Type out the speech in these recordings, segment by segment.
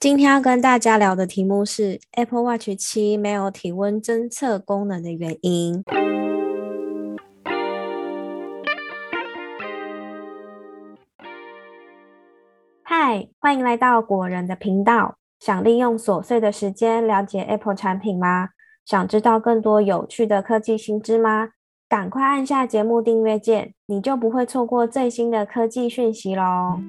今天要跟大家聊的题目是 Apple Watch 七没有体温侦测功能的原因。嗨，欢迎来到果仁的频道。想利用琐碎的时间了解 Apple 产品吗？想知道更多有趣的科技新知吗？赶快按下节目订阅键，你就不会错过最新的科技讯息喽！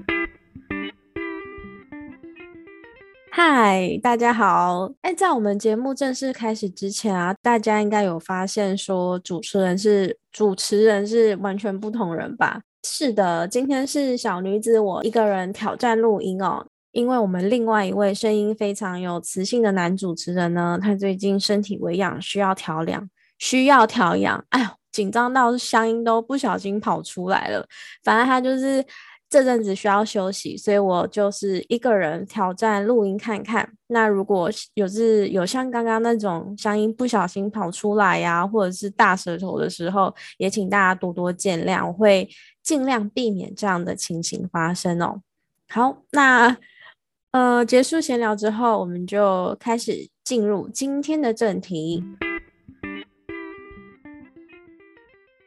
嗨，大家好！哎，在我们节目正式开始之前啊，大家应该有发现说主持人是主持人是完全不同人吧？是的，今天是小女子我一个人挑战录音哦，因为我们另外一位声音非常有磁性的男主持人呢，他最近身体微恙，需要调养，需要调养。哎呦，紧张到乡音都不小心跑出来了。反正他就是。这阵子需要休息，所以我就是一个人挑战录音看看。那如果有是有像刚刚那种声音不小心跑出来呀，或者是大舌头的时候，也请大家多多见谅，我会尽量避免这样的情形发生哦。好，那呃结束闲聊之后，我们就开始进入今天的正题。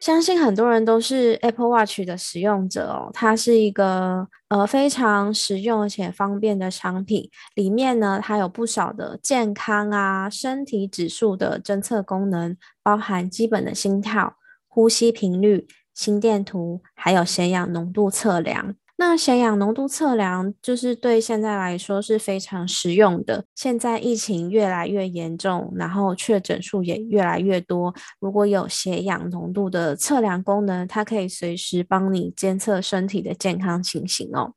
相信很多人都是 Apple Watch 的使用者哦，它是一个呃非常实用而且方便的商品。里面呢，它有不少的健康啊、身体指数的侦测功能，包含基本的心跳、呼吸频率、心电图，还有血氧浓度测量。那血氧浓度测量就是对现在来说是非常实用的。现在疫情越来越严重，然后确诊数也越来越多。如果有血氧浓度的测量功能，它可以随时帮你监测身体的健康情形哦。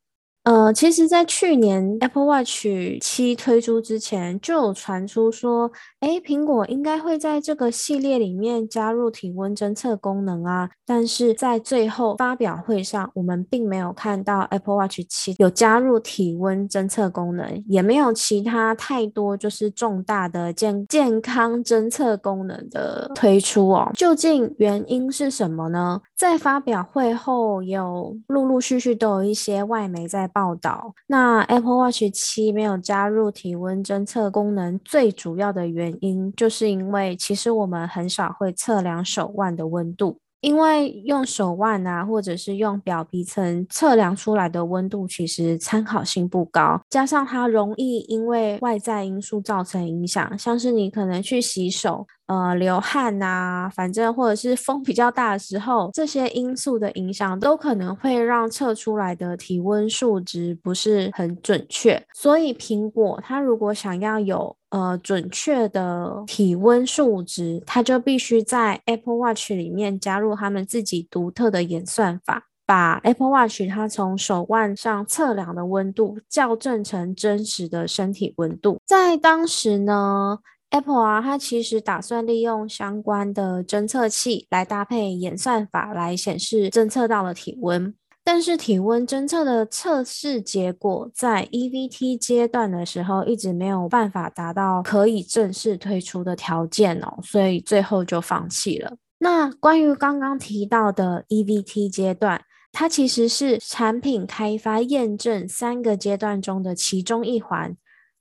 呃，其实，在去年 Apple Watch 七推出之前，就有传出说，哎，苹果应该会在这个系列里面加入体温侦测功能啊。但是在最后发表会上，我们并没有看到 Apple Watch 七有加入体温侦测功能，也没有其他太多就是重大的健健康侦测功能的推出哦。究竟原因是什么呢？在发表会后，有陆陆续续都有一些外媒在。报道，那 Apple Watch 七没有加入体温侦测功能，最主要的原因就是因为其实我们很少会测量手腕的温度，因为用手腕啊，或者是用表皮层测量出来的温度，其实参考性不高，加上它容易因为外在因素造成影响，像是你可能去洗手。呃，流汗呐，反正或者是风比较大的时候，这些因素的影响都可能会让测出来的体温数值不是很准确。所以苹果它如果想要有呃准确的体温数值，它就必须在 Apple Watch 里面加入他们自己独特的演算法，把 Apple Watch 它从手腕上测量的温度校正成真实的身体温度。在当时呢。Apple 啊，它其实打算利用相关的侦测器来搭配演算法来显示侦测到的体温，但是体温侦测的测试结果在 EVT 阶段的时候一直没有办法达到可以正式推出的条件哦，所以最后就放弃了。那关于刚刚提到的 EVT 阶段，它其实是产品开发验证三个阶段中的其中一环。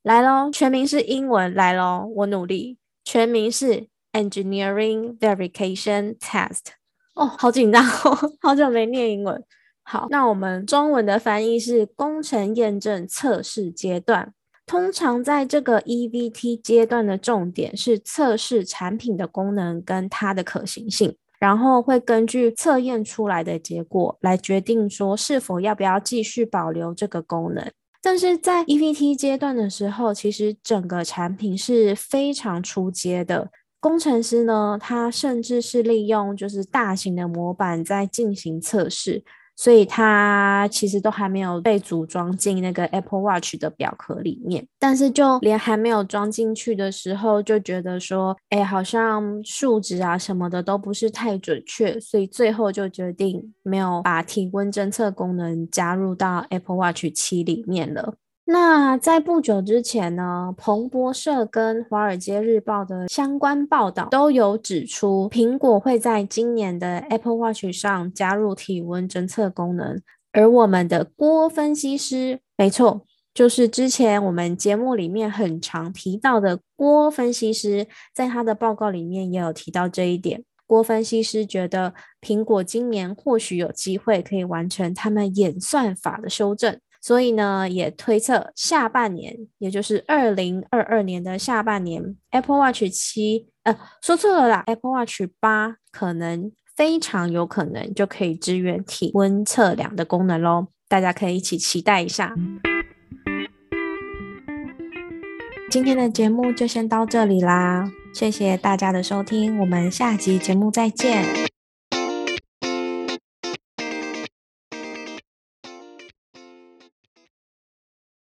来喽，全名是英文。来喽，我努力。全名是 Engineering Verification Test。哦，好紧张哦，好久没念英文。好，那我们中文的翻译是工程验证测试阶段。通常在这个 EVT 阶段的重点是测试产品的功能跟它的可行性，然后会根据测验出来的结果来决定说是否要不要继续保留这个功能。但是在 EVT 阶段的时候，其实整个产品是非常出阶的。工程师呢，他甚至是利用就是大型的模板在进行测试。所以它其实都还没有被组装进那个 Apple Watch 的表壳里面，但是就连还没有装进去的时候，就觉得说，哎，好像数值啊什么的都不是太准确，所以最后就决定没有把体温侦测功能加入到 Apple Watch 七里面了。那在不久之前呢，彭博社跟华尔街日报的相关报道都有指出，苹果会在今年的 Apple Watch 上加入体温侦测功能。而我们的郭分析师，没错，就是之前我们节目里面很常提到的郭分析师，在他的报告里面也有提到这一点。郭分析师觉得苹果今年或许有机会可以完成他们演算法的修正，所以呢，也推测下半年，也就是二零二二年的下半年，Apple Watch 七，呃，说错了啦，Apple Watch 八可能非常有可能就可以支援体温测量的功能喽，大家可以一起期待一下。今天的节目就先到这里啦，谢谢大家的收听，我们下集节目再见。